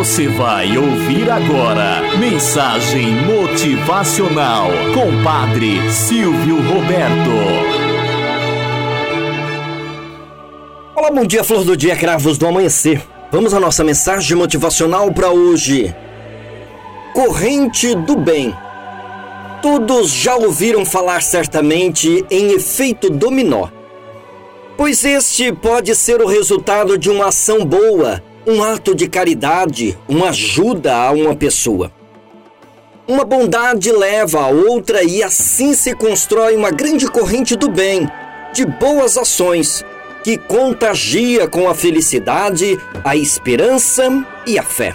Você vai ouvir agora Mensagem Motivacional com Padre Silvio Roberto. Olá, bom dia, flor do dia, cravos do amanhecer. Vamos à nossa mensagem motivacional para hoje. Corrente do bem. Todos já ouviram falar certamente em efeito dominó. Pois este pode ser o resultado de uma ação boa um ato de caridade, uma ajuda a uma pessoa. Uma bondade leva a outra e assim se constrói uma grande corrente do bem, de boas ações, que contagia com a felicidade, a esperança e a fé.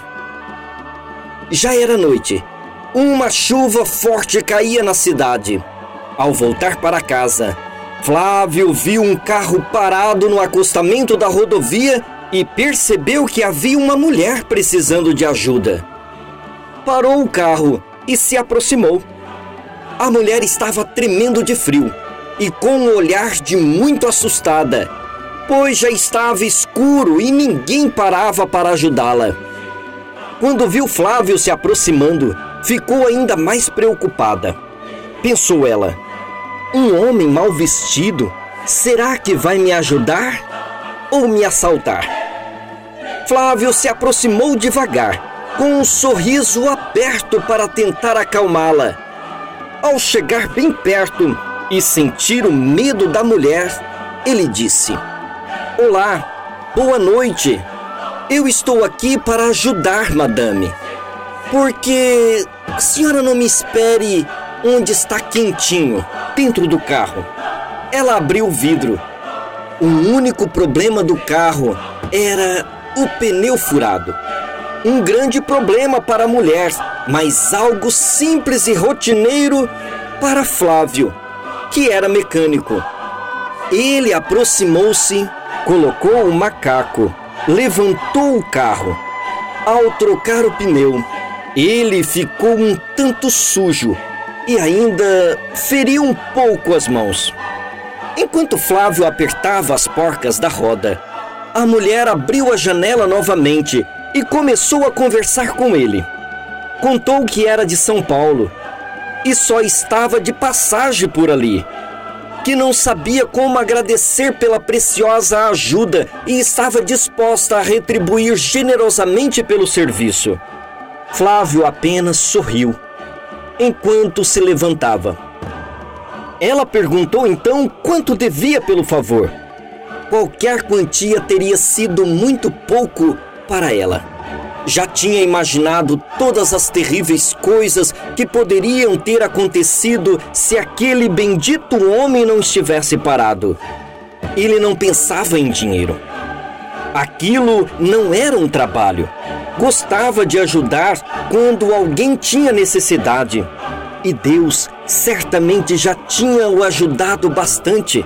Já era noite. Uma chuva forte caía na cidade. Ao voltar para casa, Flávio viu um carro parado no acostamento da rodovia e percebeu que havia uma mulher precisando de ajuda. Parou o carro e se aproximou. A mulher estava tremendo de frio e com um olhar de muito assustada, pois já estava escuro e ninguém parava para ajudá-la. Quando viu Flávio se aproximando, ficou ainda mais preocupada. Pensou ela: um homem mal vestido, será que vai me ajudar ou me assaltar? Flávio se aproximou devagar, com um sorriso aberto para tentar acalmá-la. Ao chegar bem perto e sentir o medo da mulher, ele disse: Olá, boa noite. Eu estou aqui para ajudar, madame. Porque a senhora não me espere onde está quentinho, dentro do carro. Ela abriu o vidro. O único problema do carro era o pneu furado. Um grande problema para a mulher, mas algo simples e rotineiro para Flávio, que era mecânico. Ele aproximou-se, colocou o macaco, levantou o carro. Ao trocar o pneu, ele ficou um tanto sujo e ainda feriu um pouco as mãos. Enquanto Flávio apertava as porcas da roda, a mulher abriu a janela novamente e começou a conversar com ele. Contou que era de São Paulo e só estava de passagem por ali. Que não sabia como agradecer pela preciosa ajuda e estava disposta a retribuir generosamente pelo serviço. Flávio apenas sorriu enquanto se levantava. Ela perguntou então quanto devia pelo favor qualquer quantia teria sido muito pouco para ela. Já tinha imaginado todas as terríveis coisas que poderiam ter acontecido se aquele bendito homem não estivesse parado. Ele não pensava em dinheiro. Aquilo não era um trabalho. Gostava de ajudar quando alguém tinha necessidade. E Deus certamente já tinha o ajudado bastante.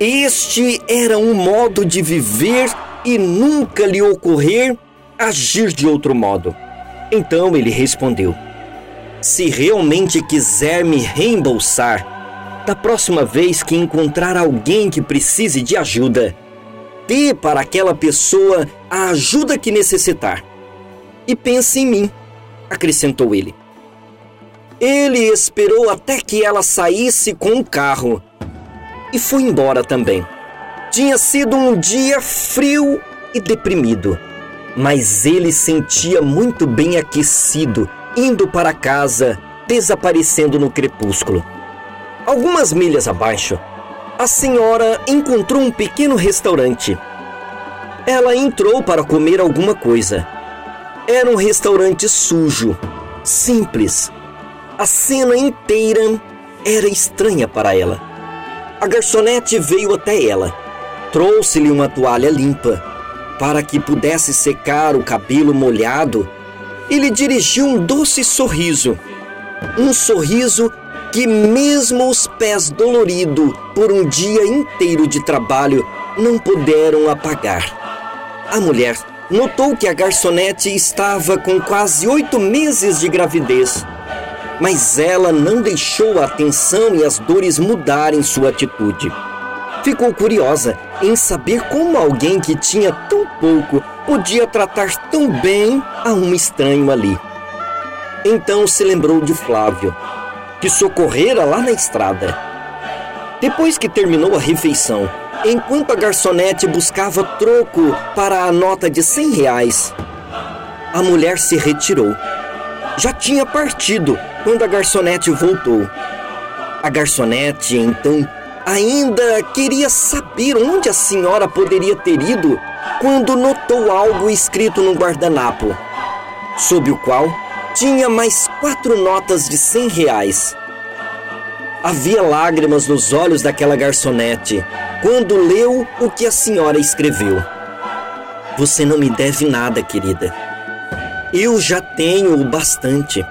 Este era um modo de viver e nunca lhe ocorrer agir de outro modo. Então ele respondeu: Se realmente quiser me reembolsar, da próxima vez que encontrar alguém que precise de ajuda, dê para aquela pessoa a ajuda que necessitar. E pense em mim, acrescentou ele. Ele esperou até que ela saísse com o carro e foi embora também. Tinha sido um dia frio e deprimido, mas ele sentia muito bem aquecido, indo para casa, desaparecendo no crepúsculo. Algumas milhas abaixo, a senhora encontrou um pequeno restaurante. Ela entrou para comer alguma coisa. Era um restaurante sujo, simples. A cena inteira era estranha para ela. A garçonete veio até ela. Trouxe-lhe uma toalha limpa para que pudesse secar o cabelo molhado e lhe dirigiu um doce sorriso. Um sorriso que, mesmo os pés doloridos por um dia inteiro de trabalho, não puderam apagar. A mulher notou que a garçonete estava com quase oito meses de gravidez mas ela não deixou a tensão e as dores mudarem sua atitude. Ficou curiosa em saber como alguém que tinha tão pouco podia tratar tão bem a um estranho ali. Então se lembrou de Flávio, que socorrera lá na estrada. Depois que terminou a refeição, enquanto a garçonete buscava troco para a nota de cem reais, a mulher se retirou. Já tinha partido quando a garçonete voltou. A garçonete, então, ainda queria saber onde a senhora poderia ter ido quando notou algo escrito no guardanapo, sob o qual tinha mais quatro notas de cem reais. Havia lágrimas nos olhos daquela garçonete quando leu o que a senhora escreveu. Você não me deve nada, querida. Eu já tenho o bastante.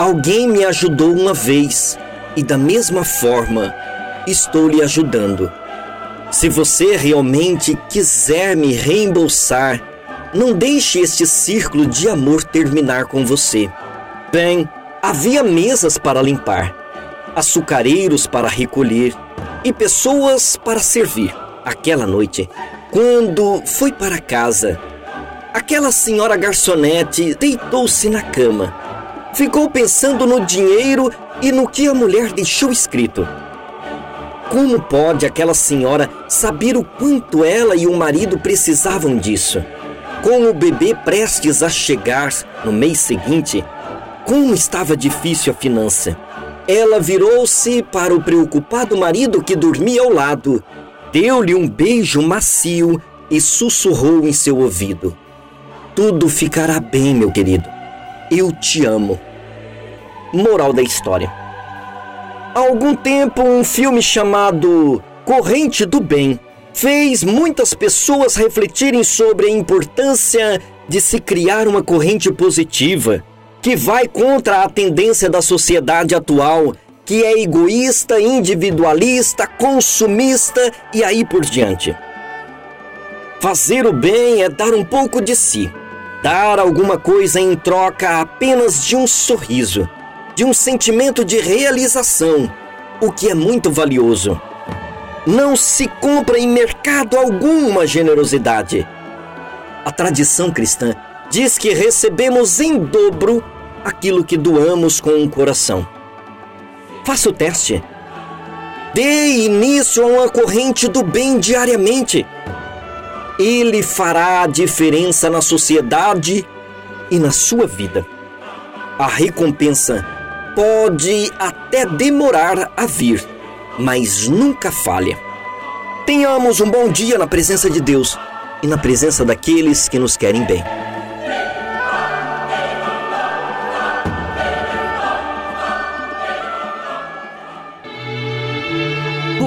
Alguém me ajudou uma vez e, da mesma forma, estou lhe ajudando. Se você realmente quiser me reembolsar, não deixe este círculo de amor terminar com você. Bem, havia mesas para limpar, açucareiros para recolher e pessoas para servir. Aquela noite, quando foi para casa, aquela senhora garçonete deitou-se na cama. Ficou pensando no dinheiro e no que a mulher deixou escrito. Como pode aquela senhora saber o quanto ela e o marido precisavam disso? Com o bebê prestes a chegar no mês seguinte, como estava difícil a finança. Ela virou-se para o preocupado marido que dormia ao lado, deu-lhe um beijo macio e sussurrou em seu ouvido: Tudo ficará bem, meu querido. Eu te amo. Moral da história. Há algum tempo, um filme chamado Corrente do Bem fez muitas pessoas refletirem sobre a importância de se criar uma corrente positiva que vai contra a tendência da sociedade atual, que é egoísta, individualista, consumista e aí por diante. Fazer o bem é dar um pouco de si, dar alguma coisa em troca apenas de um sorriso de um sentimento de realização, o que é muito valioso. Não se compra em mercado algum uma generosidade. A tradição cristã diz que recebemos em dobro aquilo que doamos com o coração. Faça o teste. Dê início a uma corrente do bem diariamente. Ele fará a diferença na sociedade e na sua vida. A recompensa pode até demorar a vir, mas nunca falha. Tenhamos um bom dia na presença de Deus e na presença daqueles que nos querem bem.